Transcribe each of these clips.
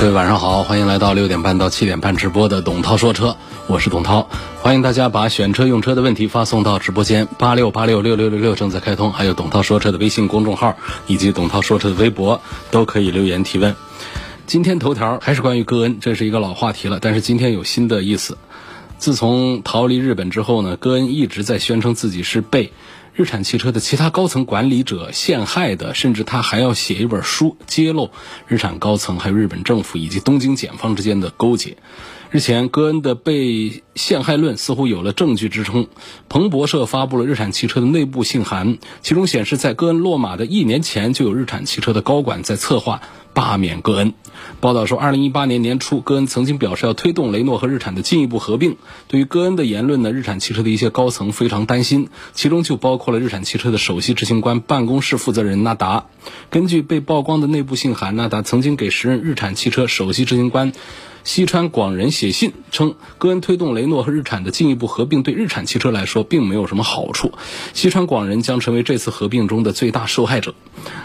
各位晚上好，欢迎来到六点半到七点半直播的董涛说车，我是董涛，欢迎大家把选车用车的问题发送到直播间八六八六六六六六正在开通，还有董涛说车的微信公众号以及董涛说车的微博都可以留言提问。今天头条还是关于戈恩，这是一个老话题了，但是今天有新的意思。自从逃离日本之后呢，戈恩一直在宣称自己是被。日产汽车的其他高层管理者陷害的，甚至他还要写一本书揭露日产高层、还有日本政府以及东京检方之间的勾结。日前，戈恩的被陷害论似乎有了证据支撑。彭博社发布了日产汽车的内部信函，其中显示，在戈恩落马的一年前，就有日产汽车的高管在策划罢免戈恩。报道说，二零一八年年初，戈恩曾经表示要推动雷诺和日产的进一步合并。对于戈恩的言论呢，日产汽车的一些高层非常担心，其中就包括了日产汽车的首席执行官办公室负责人纳达。根据被曝光的内部信函，纳达曾经给时任日产汽车首席执行官。西川广人写信称，戈恩推动雷诺和日产的进一步合并，对日产汽车来说并没有什么好处。西川广人将成为这次合并中的最大受害者。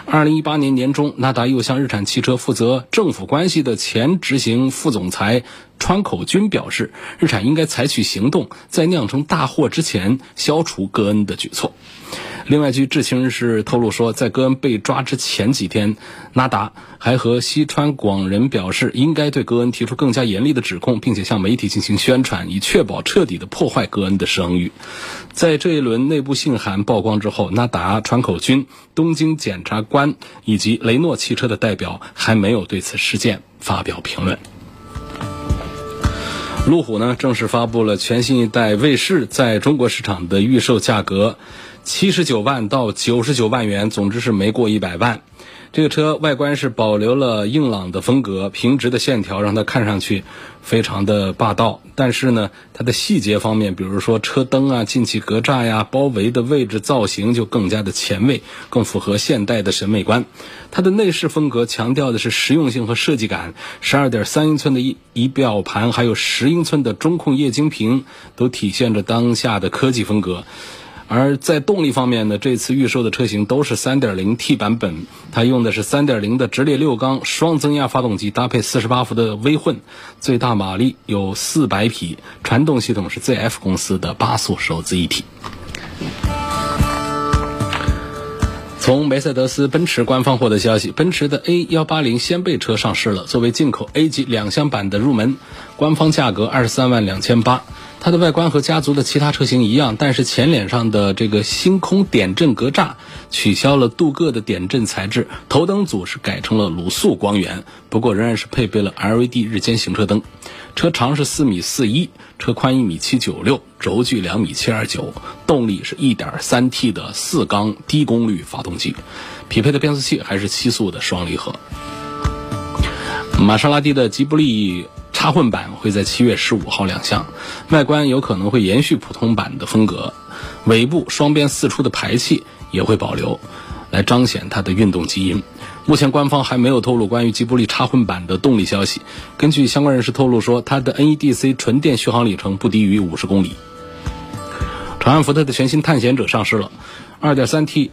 二零一八年年中，纳达又向日产汽车负责政府关系的前执行副总裁川口君表示，日产应该采取行动，在酿成大祸之前消除戈恩的举措。另外，据知情人士透露说，在戈恩被抓之前几天，纳达还和西川广人表示，应该对戈恩提出更加严厉的指控，并且向媒体进行宣传，以确保彻底的破坏戈恩的声誉。在这一轮内部信函曝光之后，纳达、川口君、东京检察官以及雷诺汽车的代表还没有对此事件发表评论。路虎呢，正式发布了全新一代卫士在中国市场的预售价格。七十九万到九十九万元，总之是没过一百万。这个车外观是保留了硬朗的风格，平直的线条让它看上去非常的霸道。但是呢，它的细节方面，比如说车灯啊、进气格栅呀、包围的位置造型，就更加的前卫，更符合现代的审美观。它的内饰风格强调的是实用性和设计感。十二点三英寸的仪仪表盘，还有十英寸的中控液晶屏，都体现着当下的科技风格。而在动力方面呢，这次预售的车型都是 3.0T 版本，它用的是3.0的直列六缸双增压发动机，搭配48伏的微混，最大马力有400匹，传动系统是 ZF 公司的八速手自一体。从梅赛德斯奔驰官方获得消息，奔驰的 A180 掀背车上市了，作为进口 A 级两厢版的入门，官方价格二十三万两千八。它的外观和家族的其他车型一样，但是前脸上的这个星空点阵格栅取消了镀铬的点阵材质，头灯组是改成了卤素光源，不过仍然是配备了 LED 日间行车灯。车长是四米四一，车宽一米七九六，轴距两米七二九，动力是一点三 T 的四缸低功率发动机，匹配的变速器还是七速的双离合。玛莎拉蒂的吉布力。插混版会在七月十五号亮相，外观有可能会延续普通版的风格，尾部双边四出的排气也会保留，来彰显它的运动基因。目前官方还没有透露关于吉布力插混版的动力消息。根据相关人士透露说，它的 NEDC 纯电续航里程不低于五十公里。长安福特的全新探险者上市了，2.3T。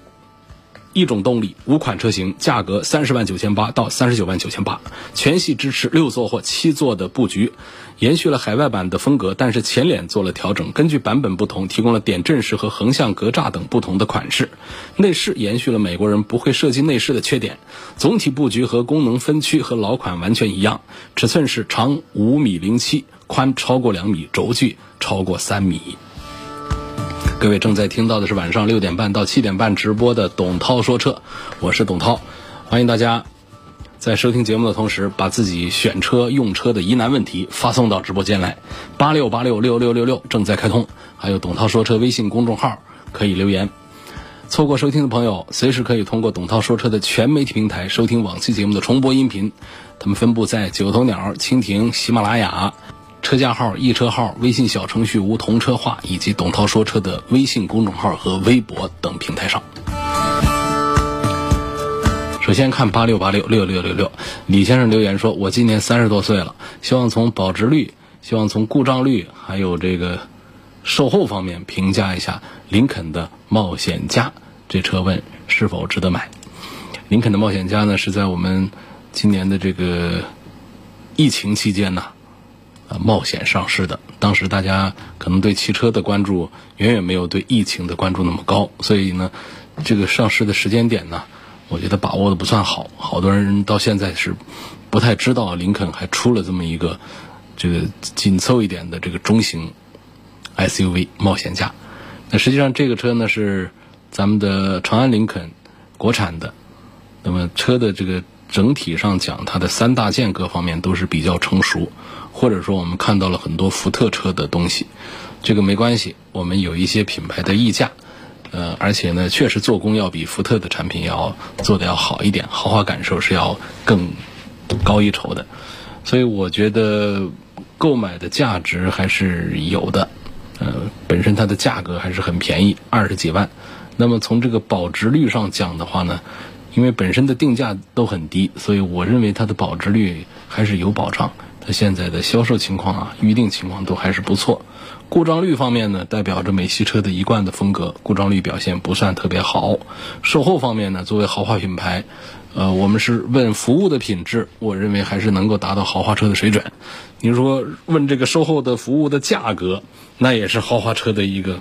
一种动力，五款车型，价格三十万九千八到三十九万九千八，全系支持六座或七座的布局，延续了海外版的风格，但是前脸做了调整，根据版本不同，提供了点阵式和横向格栅等不同的款式。内饰延续了美国人不会设计内饰的缺点，总体布局和功能分区和老款完全一样，尺寸是长五米零七，宽超过两米，轴距超过三米。各位正在听到的是晚上六点半到七点半直播的董涛说车，我是董涛，欢迎大家在收听节目的同时，把自己选车用车的疑难问题发送到直播间来，八六八六六六六六正在开通，还有董涛说车微信公众号可以留言。错过收听的朋友，随时可以通过董涛说车的全媒体平台收听往期节目的重播音频。他们分布在九头鸟、蜻蜓、喜马拉雅、车架号、易车号、微信小程序梧桐车话以及董涛说车的微信公众号和微博等平台上。首先看八六八六六六六六，李先生留言说：“我今年三十多岁了，希望从保值率、希望从故障率还有这个售后方面评价一下林肯的冒险家这车，问是否值得买。”林肯的冒险家呢，是在我们今年的这个疫情期间呢，冒险上市的。当时大家可能对汽车的关注远远没有对疫情的关注那么高，所以呢，这个上市的时间点呢。我觉得把握的不算好，好多人到现在是不太知道林肯还出了这么一个这个紧凑一点的这个中型 SUV 冒险家。那实际上这个车呢是咱们的长安林肯国产的，那么车的这个整体上讲，它的三大件各方面都是比较成熟，或者说我们看到了很多福特车的东西，这个没关系，我们有一些品牌的溢价。呃，而且呢，确实做工要比福特的产品要做的要好一点，豪华感受是要更高一筹的，所以我觉得购买的价值还是有的。呃，本身它的价格还是很便宜，二十几万。那么从这个保值率上讲的话呢，因为本身的定价都很低，所以我认为它的保值率还是有保障。它现在的销售情况啊，预定情况都还是不错。故障率方面呢，代表着美系车的一贯的风格，故障率表现不算特别好。售后方面呢，作为豪华品牌，呃，我们是问服务的品质，我认为还是能够达到豪华车的水准。你说问这个售后的服务的价格，那也是豪华车的一个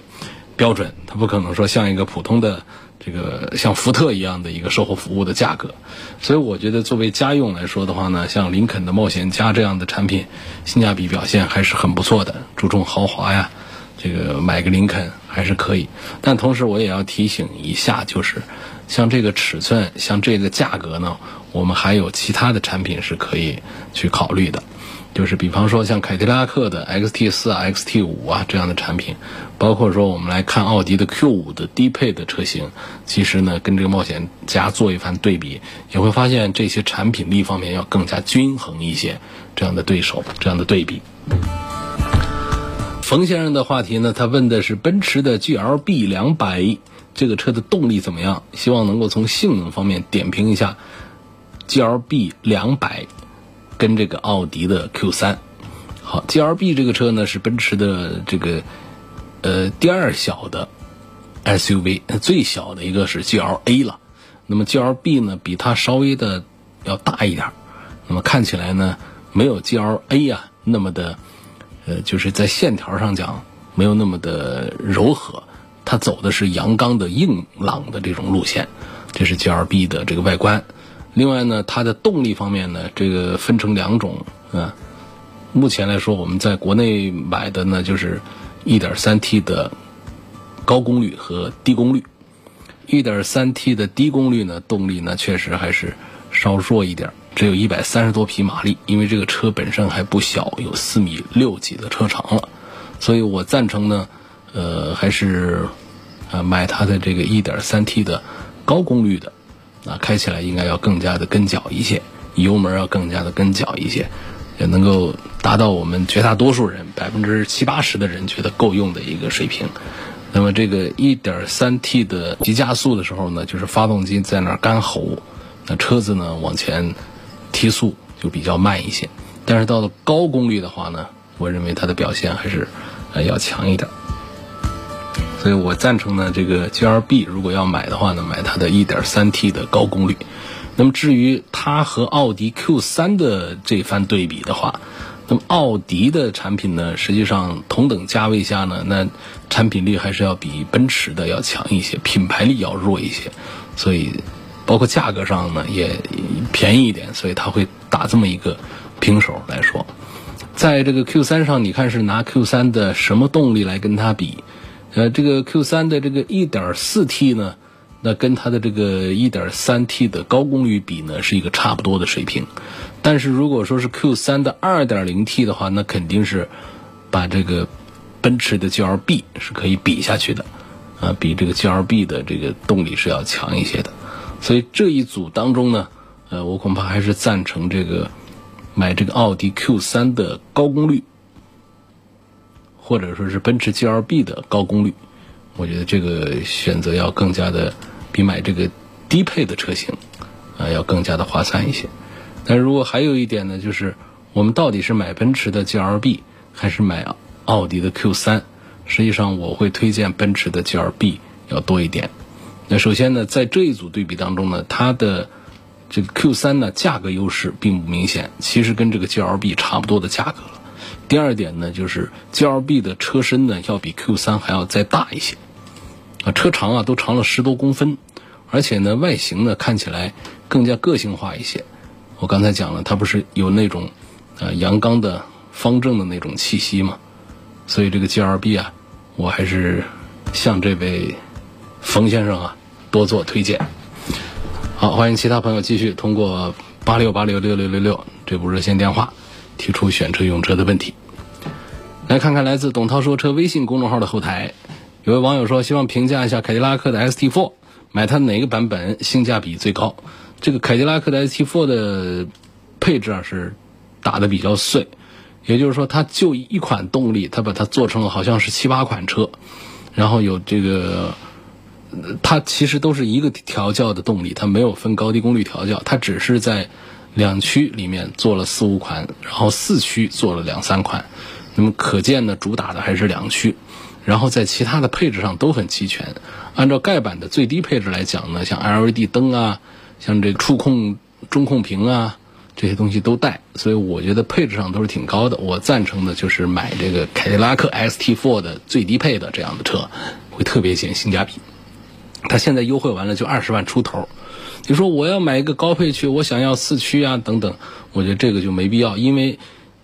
标准，它不可能说像一个普通的。这个像福特一样的一个售后服务的价格，所以我觉得作为家用来说的话呢，像林肯的冒险家这样的产品，性价比表现还是很不错的。注重豪华呀，这个买个林肯还是可以。但同时我也要提醒一下，就是像这个尺寸、像这个价格呢，我们还有其他的产品是可以去考虑的。就是比方说像凯迪拉克的 XT 四、XT 五啊这样的产品，包括说我们来看奥迪的 Q 五的低配的车型，其实呢跟这个冒险家做一番对比，也会发现这些产品力方面要更加均衡一些。这样的对手，这样的对比。冯先生的话题呢，他问的是奔驰的 GLB 两百这个车的动力怎么样？希望能够从性能方面点评一下 GLB 两百。跟这个奥迪的 Q 三，好，G L B 这个车呢是奔驰的这个呃第二小的 S U V，最小的一个是 G L A 了。那么 G L B 呢比它稍微的要大一点，那么看起来呢没有 G L A 呀那么的呃就是在线条上讲没有那么的柔和，它走的是阳刚的硬朗的这种路线，这是 G L B 的这个外观。另外呢，它的动力方面呢，这个分成两种啊。目前来说，我们在国内买的呢，就是 1.3T 的高功率和低功率。1.3T 的低功率呢，动力呢确实还是稍弱一点，只有一百三十多匹马力。因为这个车本身还不小，有四米六几的车长了，所以我赞成呢，呃，还是呃买它的这个 1.3T 的高功率的。啊，开起来应该要更加的跟脚一些，油门要更加的跟脚一些，也能够达到我们绝大多数人百分之七八十的人觉得够用的一个水平。那么这个 1.3T 的急加速的时候呢，就是发动机在那儿干吼，那车子呢往前提速就比较慢一些。但是到了高功率的话呢，我认为它的表现还是呃要强一点。所以我赞成呢，这个 G L B 如果要买的话呢，买它的 1.3T 的高功率。那么至于它和奥迪 Q 三的这番对比的话，那么奥迪的产品呢，实际上同等价位下呢，那产品力还是要比奔驰的要强一些，品牌力要弱一些。所以包括价格上呢也便宜一点，所以它会打这么一个平手来说。在这个 Q 三上，你看是拿 Q 三的什么动力来跟它比？呃，这个 Q 三的这个 1.4T 呢，那跟它的这个 1.3T 的高功率比呢，是一个差不多的水平。但是如果说是 Q 三的 2.0T 的话，那肯定是把这个奔驰的 GLB 是可以比下去的。啊，比这个 GLB 的这个动力是要强一些的。所以这一组当中呢，呃，我恐怕还是赞成这个买这个奥迪 Q3 的高功率，或者说是奔驰 GLB 的高功率。我觉得这个选择要更加的比买这个低配的车型啊要更加的划算一些。但如果还有一点呢，就是我们到底是买奔驰的 GLB 还是买奥迪的 Q3？实际上我会推荐奔驰的 GLB 要多一点。那首先呢，在这一组对比当中呢，它的这个 Q3 呢价格优势并不明显，其实跟这个 GLB 差不多的价格了。第二点呢，就是 GLB 的车身呢要比 Q3 还要再大一些，啊，车长啊都长了十多公分，而且呢外形呢看起来更加个性化一些。我刚才讲了，它不是有那种呃阳刚的方正的那种气息嘛？所以这个 GLB 啊，我还是向这位冯先生啊。多做推荐，好，欢迎其他朋友继续通过八六八六六六六六这部热线电话提出选车用车的问题。来看看来自董涛说车微信公众号的后台，有位网友说希望评价一下凯迪拉克的 ST4，买它哪个版本性价比最高？这个凯迪拉克的 ST4 的配置啊是打的比较碎，也就是说它就一款动力，它把它做成了好像是七八款车，然后有这个。它其实都是一个调教的动力，它没有分高低功率调教，它只是在两驱里面做了四五款，然后四驱做了两三款。那么可见呢，主打的还是两驱，然后在其他的配置上都很齐全。按照盖板的最低配置来讲呢，像 LED 灯啊，像这个触控中控屏啊，这些东西都带，所以我觉得配置上都是挺高的。我赞成的就是买这个凯迪拉克 ST4 的最低配的这样的车，会特别显性价比。它现在优惠完了就二十万出头，你说我要买一个高配去，我想要四驱啊等等，我觉得这个就没必要，因为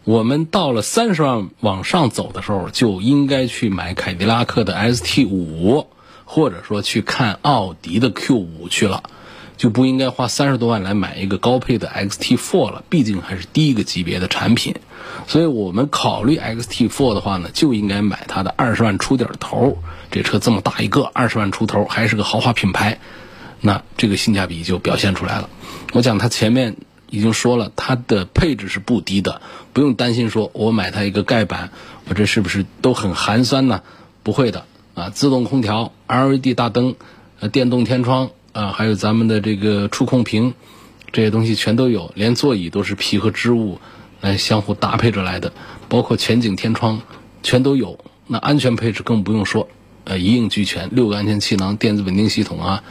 我们到了三十万往上走的时候，就应该去买凯迪拉克的 ST 五，或者说去看奥迪的 Q 五去了，就不应该花三十多万来买一个高配的 XT Four 了，毕竟还是第一个级别的产品。所以我们考虑 XT4 的话呢，就应该买它的二十万出点头。这车这么大一个，二十万出头，还是个豪华品牌，那这个性价比就表现出来了。我讲它前面已经说了，它的配置是不低的，不用担心说我买它一个盖板，我这是不是都很寒酸呢？不会的啊，自动空调、LED 大灯、呃电动天窗啊，还有咱们的这个触控屏，这些东西全都有，连座椅都是皮和织物。来相互搭配着来的，包括全景天窗，全都有。那安全配置更不用说，呃，一应俱全，六个安全气囊、电子稳定系统啊，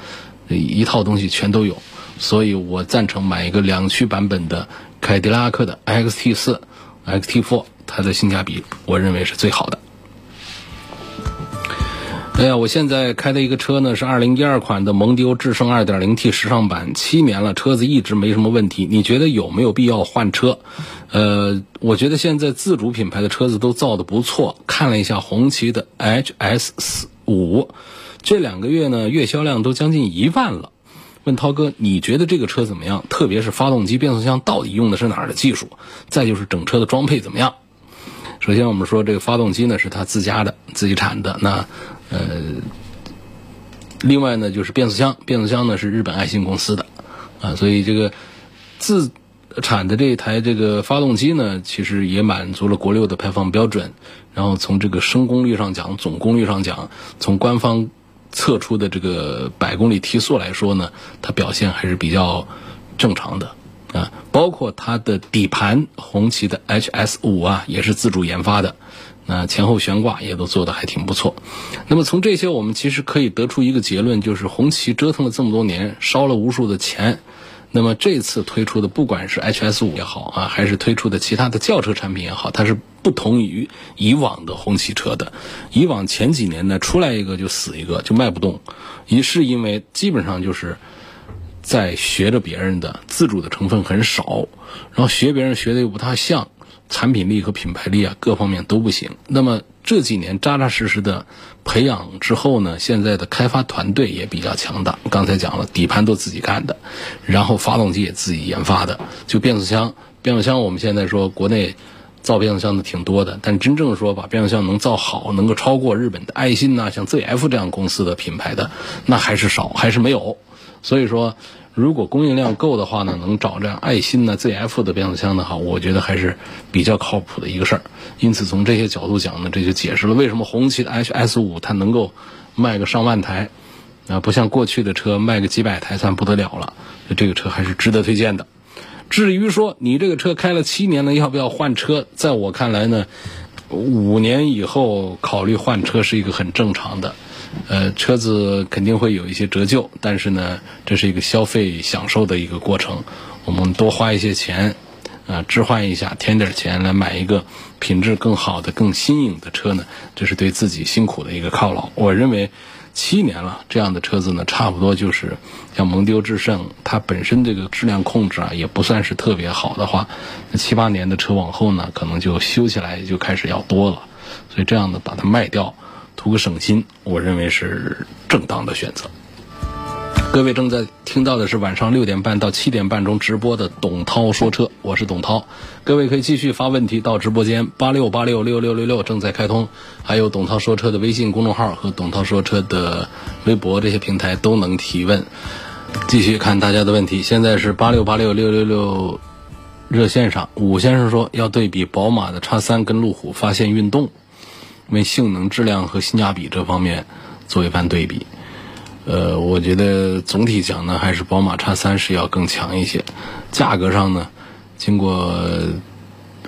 一套东西全都有。所以我赞成买一个两驱版本的凯迪拉克的 XT4、XT four，它的性价比我认为是最好的。哎呀，我现在开的一个车呢是二零一二款的蒙迪欧致胜二点零 T 时尚版，七年了，车子一直没什么问题。你觉得有没有必要换车？呃，我觉得现在自主品牌的车子都造的不错。看了一下红旗的 HS 四五，这两个月呢月销量都将近一万了。问涛哥，你觉得这个车怎么样？特别是发动机、变速箱到底用的是哪儿的技术？再就是整车的装配怎么样？首先我们说这个发动机呢是它自家的、自己产的，那。呃，另外呢，就是变速箱，变速箱呢是日本爱信公司的，啊，所以这个自产的这一台这个发动机呢，其实也满足了国六的排放标准。然后从这个升功率上讲，总功率上讲，从官方测出的这个百公里提速来说呢，它表现还是比较正常的啊。包括它的底盘，红旗的 HS 五啊，也是自主研发的。那前后悬挂也都做的还挺不错，那么从这些我们其实可以得出一个结论，就是红旗折腾了这么多年，烧了无数的钱，那么这次推出的不管是 HS 五也好啊，还是推出的其他的轿车产品也好，它是不同于以往的红旗车的。以往前几年呢，出来一个就死一个，就卖不动，一是因为基本上就是在学着别人的，自主的成分很少，然后学别人学的又不太像。产品力和品牌力啊，各方面都不行。那么这几年扎扎实实的培养之后呢，现在的开发团队也比较强大。刚才讲了，底盘都自己干的，然后发动机也自己研发的。就变速箱，变速箱我们现在说国内造变速箱的挺多的，但真正说把变速箱能造好，能够超过日本的爱信呐，像 ZF 这样公司的品牌的，那还是少，还是没有。所以说，如果供应量够的话呢，能找这样爱信呢、ZF 的变速箱的话，我觉得还是比较靠谱的一个事儿。因此，从这些角度讲呢，这就解释了为什么红旗的 HS 五它能够卖个上万台，啊，不像过去的车卖个几百台算不得了了。这个车还是值得推荐的。至于说你这个车开了七年了，要不要换车？在我看来呢，五年以后考虑换车是一个很正常的。呃，车子肯定会有一些折旧，但是呢，这是一个消费享受的一个过程。我们多花一些钱，啊，置换一下，添点钱来买一个品质更好的、更新颖的车呢，这是对自己辛苦的一个犒劳。我认为七年了，这样的车子呢，差不多就是像蒙迪欧致胜，它本身这个质量控制啊，也不算是特别好的话，那七八年的车往后呢，可能就修起来就开始要多了。所以这样的把它卖掉。图个省心，我认为是正当的选择。各位正在听到的是晚上六点半到七点半钟直播的董涛说车，我是董涛。各位可以继续发问题到直播间八六八六六六六六正在开通，还有董涛说车的微信公众号和董涛说车的微博这些平台都能提问。继续看大家的问题，现在是八六八六六六六热线上，武先生说要对比宝马的叉三跟路虎发现运动。为性能、质量和性价比这方面做一番对比，呃，我觉得总体讲呢，还是宝马叉三是要更强一些。价格上呢，经过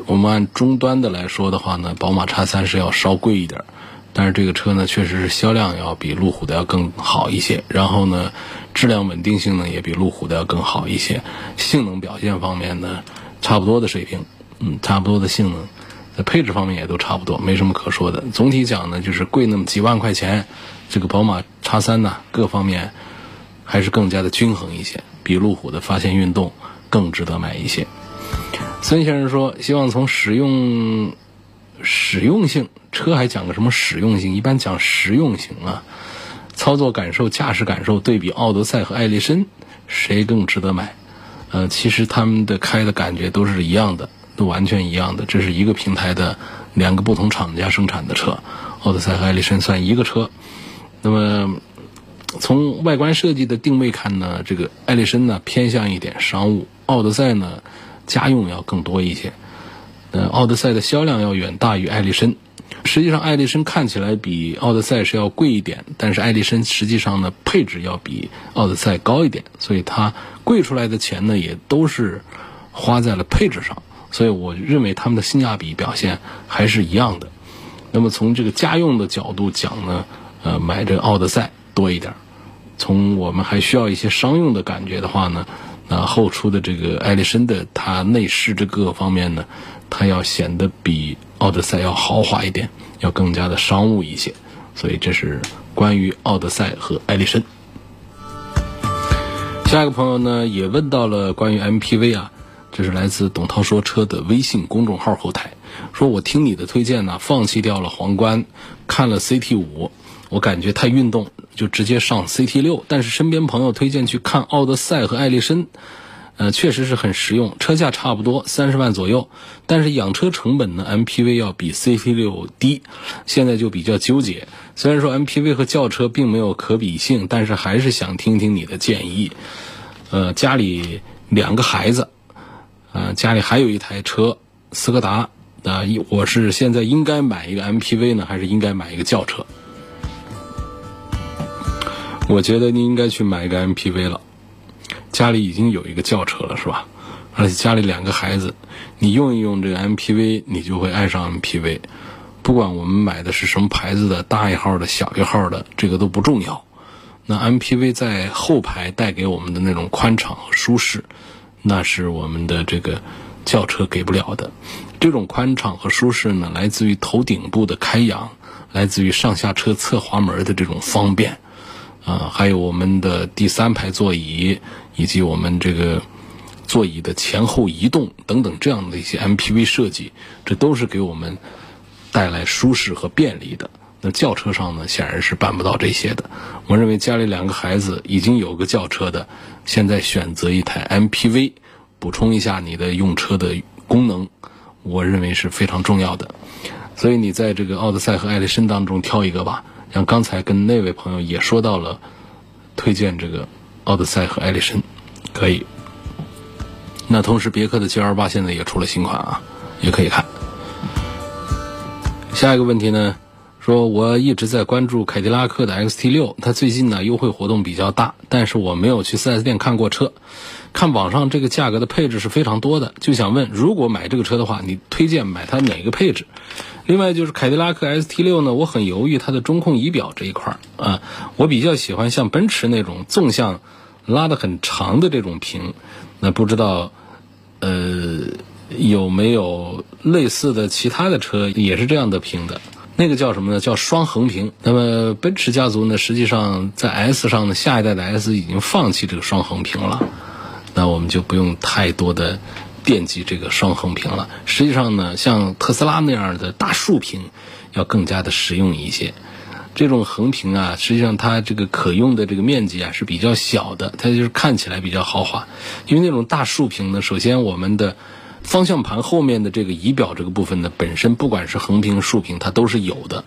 我们按终端的来说的话呢，宝马叉三是要稍贵一点，但是这个车呢，确实是销量要比路虎的要更好一些。然后呢，质量稳定性呢也比路虎的要更好一些。性能表现方面呢，差不多的水平，嗯，差不多的性能。在配置方面也都差不多，没什么可说的。总体讲呢，就是贵那么几万块钱，这个宝马叉三呢，各方面还是更加的均衡一些，比路虎的发现运动更值得买一些。孙先生说，希望从使用实用性，车还讲个什么实用性？一般讲实用性啊，操作感受、驾驶感受，对比奥德赛和艾力绅，谁更值得买？呃，其实他们的开的感觉都是一样的。都完全一样的，这是一个平台的两个不同厂家生产的车，奥德赛和艾力绅算一个车。那么从外观设计的定位看呢，这个艾力绅呢偏向一点商务，奥德赛呢家用要更多一些。呃，奥德赛的销量要远大于艾力绅。实际上，艾力绅看起来比奥德赛是要贵一点，但是艾力绅实际上呢配置要比奥德赛高一点，所以它贵出来的钱呢也都是花在了配置上。所以我认为他们的性价比表现还是一样的。那么从这个家用的角度讲呢，呃，买这奥德赛多一点。从我们还需要一些商用的感觉的话呢，那后出的这个艾力绅的它内饰这各个方面呢，它要显得比奥德赛要豪华一点，要更加的商务一些。所以这是关于奥德赛和艾力绅。下一个朋友呢也问到了关于 MPV 啊。这是来自董涛说车的微信公众号后台，说我听你的推荐呢，放弃掉了皇冠，看了 CT 五，我感觉太运动，就直接上 CT 六。但是身边朋友推荐去看奥德赛和艾力绅，呃，确实是很实用，车价差不多三十万左右，但是养车成本呢，MPV 要比 CT 六低，现在就比较纠结。虽然说 MPV 和轿车并没有可比性，但是还是想听听你的建议。呃，家里两个孩子。呃，家里还有一台车，斯柯达。啊，我是现在应该买一个 MPV 呢，还是应该买一个轿车？我觉得你应该去买一个 MPV 了。家里已经有一个轿车了，是吧？而且家里两个孩子，你用一用这个 MPV，你就会爱上 MPV。不管我们买的是什么牌子的，大一号的、小一号的，这个都不重要。那 MPV 在后排带给我们的那种宽敞和舒适。那是我们的这个轿车给不了的，这种宽敞和舒适呢，来自于头顶部的开扬，来自于上下车侧滑门的这种方便，啊，还有我们的第三排座椅以及我们这个座椅的前后移动等等这样的一些 MPV 设计，这都是给我们带来舒适和便利的。那轿车上呢，显然是办不到这些的。我认为家里两个孩子已经有个轿车的，现在选择一台 MPV，补充一下你的用车的功能，我认为是非常重要的。所以你在这个奥德赛和艾力绅当中挑一个吧。像刚才跟那位朋友也说到了，推荐这个奥德赛和艾力绅，可以。那同时别克的 GL 八现在也出了新款啊，也可以看。下一个问题呢？说我一直在关注凯迪拉克的 XT 六，它最近呢优惠活动比较大，但是我没有去 4S 店看过车。看网上这个价格的配置是非常多的，就想问，如果买这个车的话，你推荐买它哪个配置？另外就是凯迪拉克 ST 六呢，我很犹豫它的中控仪表这一块儿啊，我比较喜欢像奔驰那种纵向拉的很长的这种屏，那不知道呃有没有类似的其他的车也是这样的屏的？那个叫什么呢？叫双横屏。那么奔驰家族呢，实际上在 S 上呢，下一代的 S 已经放弃这个双横屏了。那我们就不用太多的惦记这个双横屏了。实际上呢，像特斯拉那样的大竖屏要更加的实用一些。这种横屏啊，实际上它这个可用的这个面积啊是比较小的，它就是看起来比较豪华。因为那种大竖屏呢，首先我们的。方向盘后面的这个仪表这个部分呢，本身不管是横屏、竖屏，它都是有的。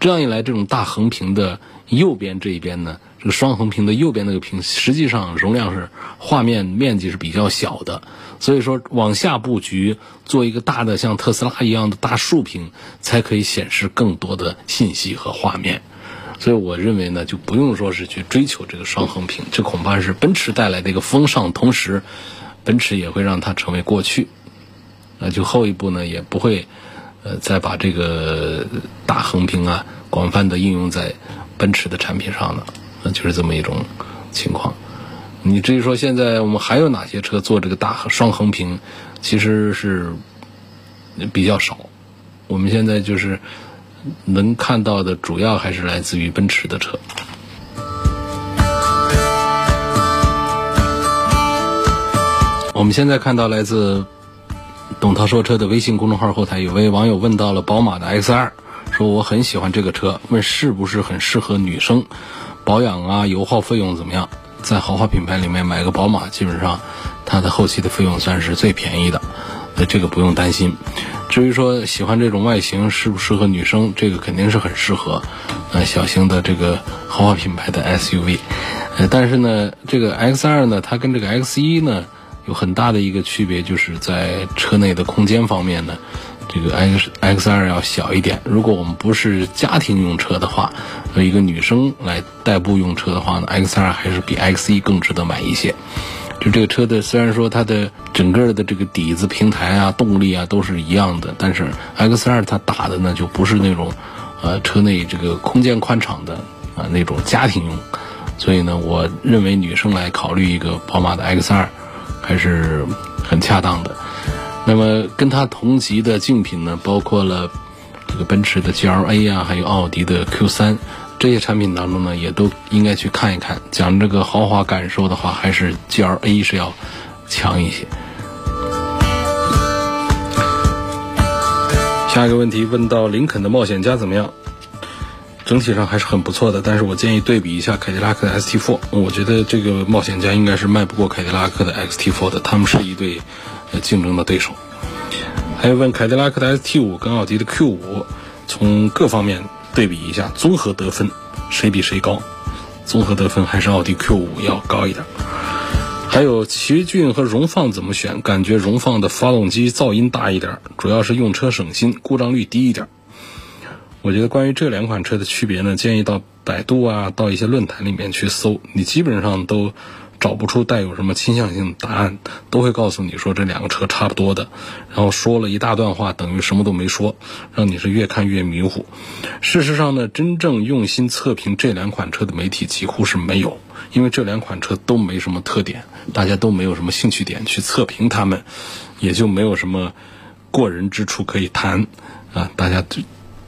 这样一来，这种大横屏的右边这一边呢，这个双横屏的右边那个屏，实际上容量是画面面积是比较小的。所以说，往下布局做一个大的像特斯拉一样的大竖屏，才可以显示更多的信息和画面。所以我认为呢，就不用说是去追求这个双横屏，这恐怕是奔驰带来的一个风尚，同时奔驰也会让它成为过去。那就后一步呢，也不会，呃，再把这个大横屏啊广泛的应用在奔驰的产品上了，那就是这么一种情况。你至于说现在我们还有哪些车做这个大双横屏，其实是比较少。我们现在就是能看到的主要还是来自于奔驰的车。我们现在看到来自。董涛说车的微信公众号后台有位网友问到了宝马的 X2，说我很喜欢这个车，问是不是很适合女生，保养啊油耗费用怎么样？在豪华品牌里面买个宝马，基本上它的后期的费用算是最便宜的，那这个不用担心。至于说喜欢这种外形适不适合女生，这个肯定是很适合，呃小型的这个豪华品牌的 SUV，呃但是呢这个 X2 呢它跟这个 X1 呢。有很大的一个区别，就是在车内的空间方面呢，这个 X X 二要小一点。如果我们不是家庭用车的话，和一个女生来代步用车的话呢，X 二还是比 X 一更值得买一些。就这个车的，虽然说它的整个的这个底子、平台啊、动力啊都是一样的，但是 X 二它打的呢就不是那种，呃，车内这个空间宽敞的啊那种家庭用。所以呢，我认为女生来考虑一个宝马的 X 二。还是很恰当的。那么跟它同级的竞品呢，包括了这个奔驰的 GLA 啊，还有奥迪的 Q3 这些产品当中呢，也都应该去看一看。讲这个豪华感受的话，还是 GLA 是要强一些。下一个问题问到林肯的冒险家怎么样？整体上还是很不错的，但是我建议对比一下凯迪拉克的 ST4，我觉得这个冒险家应该是卖不过凯迪拉克的 XT4 的，他们是一对呃竞争的对手。还有问凯迪拉克的 ST5 跟奥迪的 Q5，从各方面对比一下，综合得分谁比谁高？综合得分还是奥迪 Q5 要高一点。还有奇骏和荣放怎么选？感觉荣放的发动机噪音大一点，主要是用车省心，故障率低一点。我觉得关于这两款车的区别呢，建议到百度啊，到一些论坛里面去搜，你基本上都找不出带有什么倾向性的答案，都会告诉你说这两个车差不多的，然后说了一大段话，等于什么都没说，让你是越看越迷糊。事实上呢，真正用心测评这两款车的媒体几乎是没有，因为这两款车都没什么特点，大家都没有什么兴趣点去测评它们，也就没有什么过人之处可以谈啊，大家就。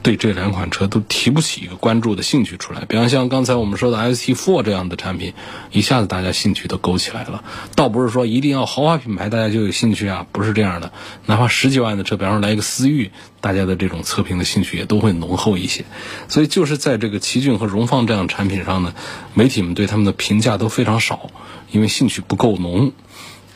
对这两款车都提不起一个关注的兴趣出来，比方像刚才我们说的 S T Four 这样的产品，一下子大家兴趣都勾起来了。倒不是说一定要豪华品牌大家就有兴趣啊，不是这样的。哪怕十几万的车，比方说来一个思域，大家的这种测评的兴趣也都会浓厚一些。所以就是在这个奇骏和荣放这样产品上呢，媒体们对他们的评价都非常少，因为兴趣不够浓。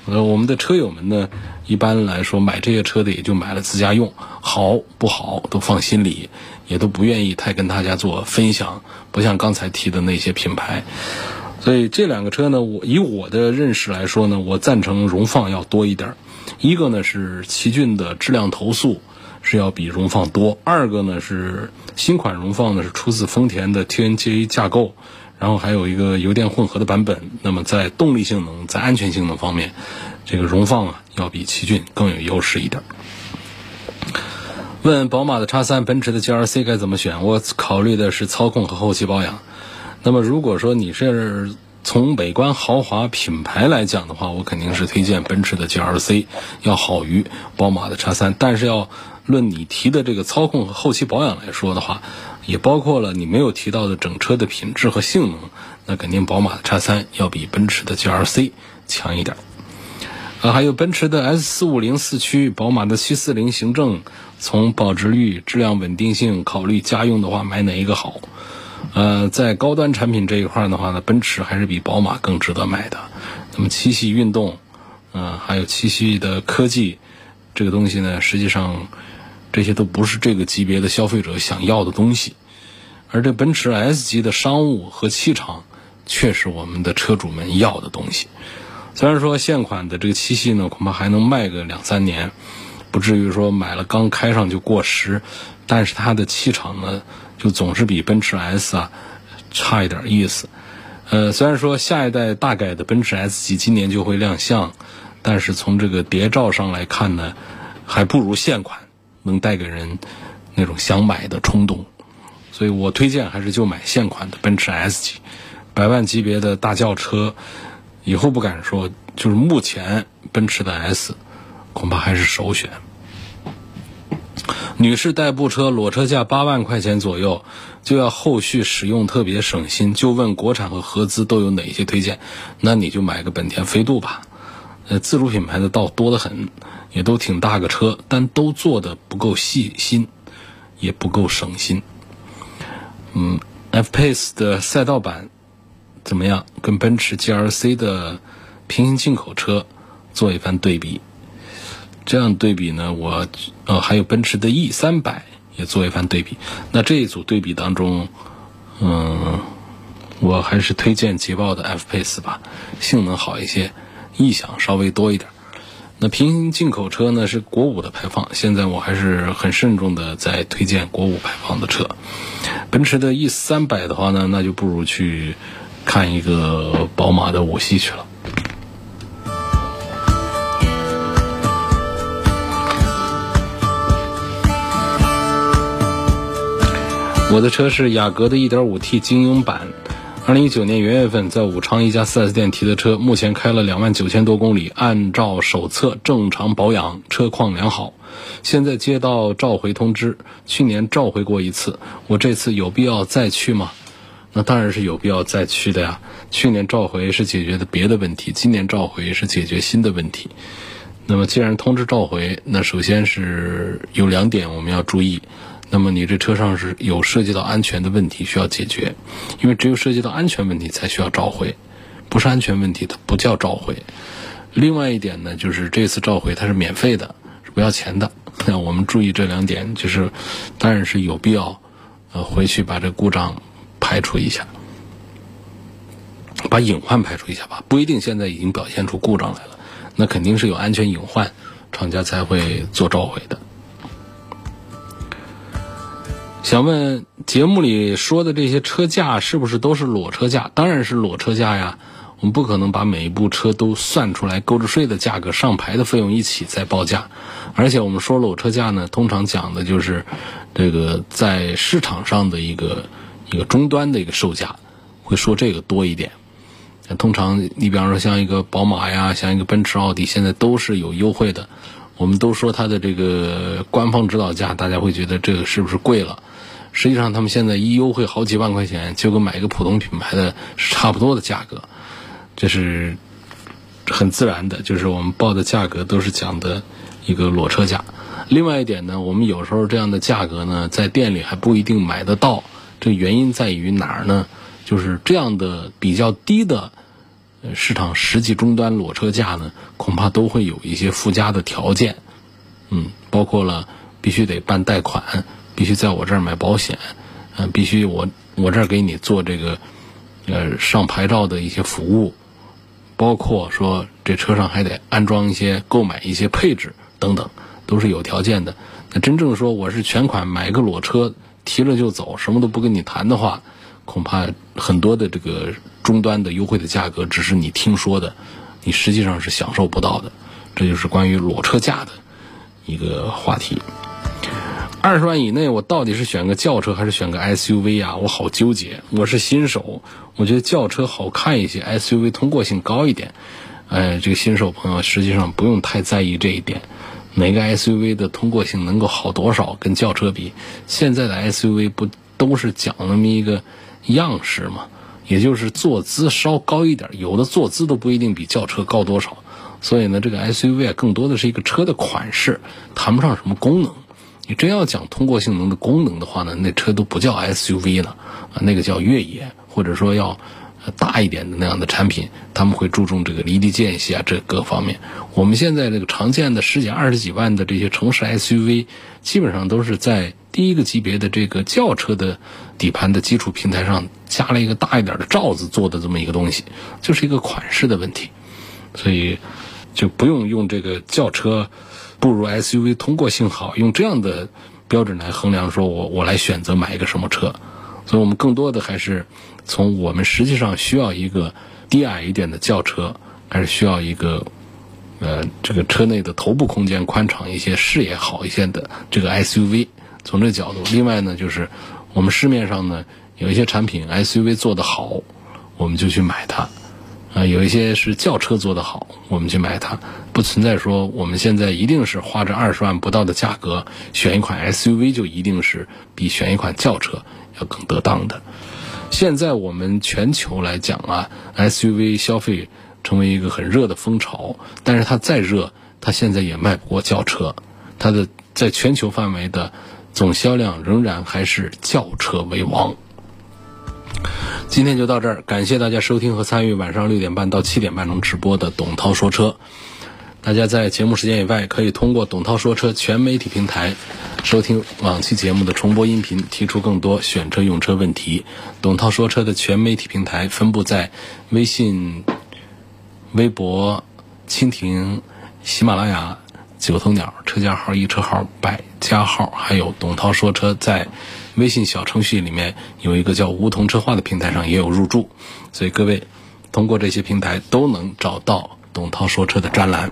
呃，我们的车友们呢，一般来说买这些车的也就买了自家用，好不好都放心里，也都不愿意太跟大家做分享，不像刚才提的那些品牌。所以这两个车呢，我以我的认识来说呢，我赞成荣放要多一点。一个呢是奇骏的质量投诉是要比荣放多，二个呢是新款荣放呢是出自丰田的 TNGA 架构。然后还有一个油电混合的版本，那么在动力性能、在安全性能方面，这个荣放啊要比奇骏更有优势一点。问宝马的叉三、奔驰的 GLC 该怎么选？我考虑的是操控和后期保养。那么如果说你是从美观豪华品牌来讲的话，我肯定是推荐奔驰的 GLC 要好于宝马的叉三。但是要论你提的这个操控和后期保养来说的话，也包括了你没有提到的整车的品质和性能，那肯定宝马的叉三要比奔驰的 GLC 强一点。啊，还有奔驰的 S 四五零四驱，宝马的七四零行政，从保值率、质量稳定性考虑家用的话，买哪一个好？呃，在高端产品这一块的话呢，奔驰还是比宝马更值得买的。那么七系运动，嗯，还有七系的科技，这个东西呢，实际上。这些都不是这个级别的消费者想要的东西，而这奔驰 S 级的商务和气场，却是我们的车主们要的东西。虽然说现款的这个七系呢，恐怕还能卖个两三年，不至于说买了刚开上就过时，但是它的气场呢，就总是比奔驰 S 啊差一点意思。呃，虽然说下一代大改的奔驰 S 级今年就会亮相，但是从这个谍照上来看呢，还不如现款。能带给人那种想买的冲动，所以我推荐还是就买现款的奔驰 S 级，百万级别的大轿车，以后不敢说，就是目前奔驰的 S 恐怕还是首选。女士代步车裸车价八万块钱左右，就要后续使用特别省心，就问国产和合资都有哪些推荐？那你就买个本田飞度吧，呃，自主品牌的倒多得很。也都挺大个车，但都做的不够细心，也不够省心。嗯，F-Pace 的赛道版怎么样？跟奔驰 GLC 的平行进口车做一番对比。这样对比呢，我呃还有奔驰的 E 三百也做一番对比。那这一组对比当中，嗯，我还是推荐捷豹的 F-Pace 吧，性能好一些，异响稍微多一点。那平行进口车呢是国五的排放，现在我还是很慎重的在推荐国五排放的车。奔驰的 E 三百的话呢，那就不如去看一个宝马的五系去了。我的车是雅阁的 1.5T 精英版。二零一九年元月份，在武昌一家 4S 店提的车，目前开了两万九千多公里，按照手册正常保养，车况良好。现在接到召回通知，去年召回过一次，我这次有必要再去吗？那当然是有必要再去的呀。去年召回是解决的别的问题，今年召回是解决新的问题。那么既然通知召回，那首先是有两点我们要注意。那么你这车上是有涉及到安全的问题需要解决，因为只有涉及到安全问题才需要召回，不是安全问题它不叫召回。另外一点呢，就是这次召回它是免费的，是不要钱的。那我们注意这两点，就是当然是有必要，呃，回去把这故障排除一下，把隐患排除一下吧。不一定现在已经表现出故障来了，那肯定是有安全隐患，厂家才会做召回的。想问节目里说的这些车价是不是都是裸车价？当然是裸车价呀！我们不可能把每一部车都算出来购置税的价格、上牌的费用一起再报价。而且我们说裸车价呢，通常讲的就是这个在市场上的一个一个终端的一个售价，会说这个多一点。通常你比方说像一个宝马呀，像一个奔驰、奥迪，现在都是有优惠的。我们都说它的这个官方指导价，大家会觉得这个是不是贵了？实际上，他们现在一优惠好几万块钱，就跟买一个普通品牌的是差不多的价格，这是很自然的。就是我们报的价格都是讲的一个裸车价。另外一点呢，我们有时候这样的价格呢，在店里还不一定买得到。这原因在于哪儿呢？就是这样的比较低的市场实际终端裸车价呢，恐怕都会有一些附加的条件，嗯，包括了必须得办贷款，必须在我这儿买保险，嗯，必须我我这儿给你做这个呃上牌照的一些服务，包括说这车上还得安装一些购买一些配置等等，都是有条件的。那真正说我是全款买个裸车提了就走，什么都不跟你谈的话，恐怕很多的这个终端的优惠的价格只是你听说的，你实际上是享受不到的。这就是关于裸车价的一个话题。二十万以内，我到底是选个轿车还是选个 SUV 啊？我好纠结。我是新手，我觉得轿车好看一些，SUV 通过性高一点。哎，这个新手朋友实际上不用太在意这一点。哪个 SUV 的通过性能够好多少？跟轿车比，现在的 SUV 不都是讲那么一个样式吗？也就是坐姿稍高一点，有的坐姿都不一定比轿车高多少。所以呢，这个 SUV 啊，更多的是一个车的款式，谈不上什么功能。你真要讲通过性能的功能的话呢，那车都不叫 SUV 了啊，那个叫越野，或者说要大一点的那样的产品，他们会注重这个离地间隙啊，这各方面。我们现在这个常见的十几、二十几万的这些城市 SUV，基本上都是在第一个级别的这个轿车的底盘的基础平台上加了一个大一点的罩子做的这么一个东西，就是一个款式的问题，所以就不用用这个轿车不如 SUV 通过性好，用这样的标准来衡量，说我我来选择买一个什么车。所以我们更多的还是从我们实际上需要一个低矮一点的轿车，还是需要一个呃这个车内的头部空间宽敞一些、视野好一些的这个 SUV。从这个角度，另外呢，就是我们市面上呢有一些产品 SUV 做得好，我们就去买它。啊，有一些是轿车做得好，我们去买它，不存在说我们现在一定是花着二十万不到的价格选一款 SUV 就一定是比选一款轿车要更得当的。现在我们全球来讲啊，SUV 消费成为一个很热的风潮，但是它再热，它现在也卖不过轿车，它的在全球范围的总销量仍然还是轿车为王。今天就到这儿，感谢大家收听和参与晚上六点半到七点半钟直播的董涛说车。大家在节目时间以外，可以通过董涛说车全媒体平台收听往期节目的重播音频，提出更多选车用车问题。董涛说车的全媒体平台分布在微信、微博、蜻蜓、喜马拉雅、九头鸟、车架号、一车号、百家号，还有董涛说车在。微信小程序里面有一个叫“梧桐车话”的平台上也有入驻，所以各位通过这些平台都能找到董涛说车的专栏。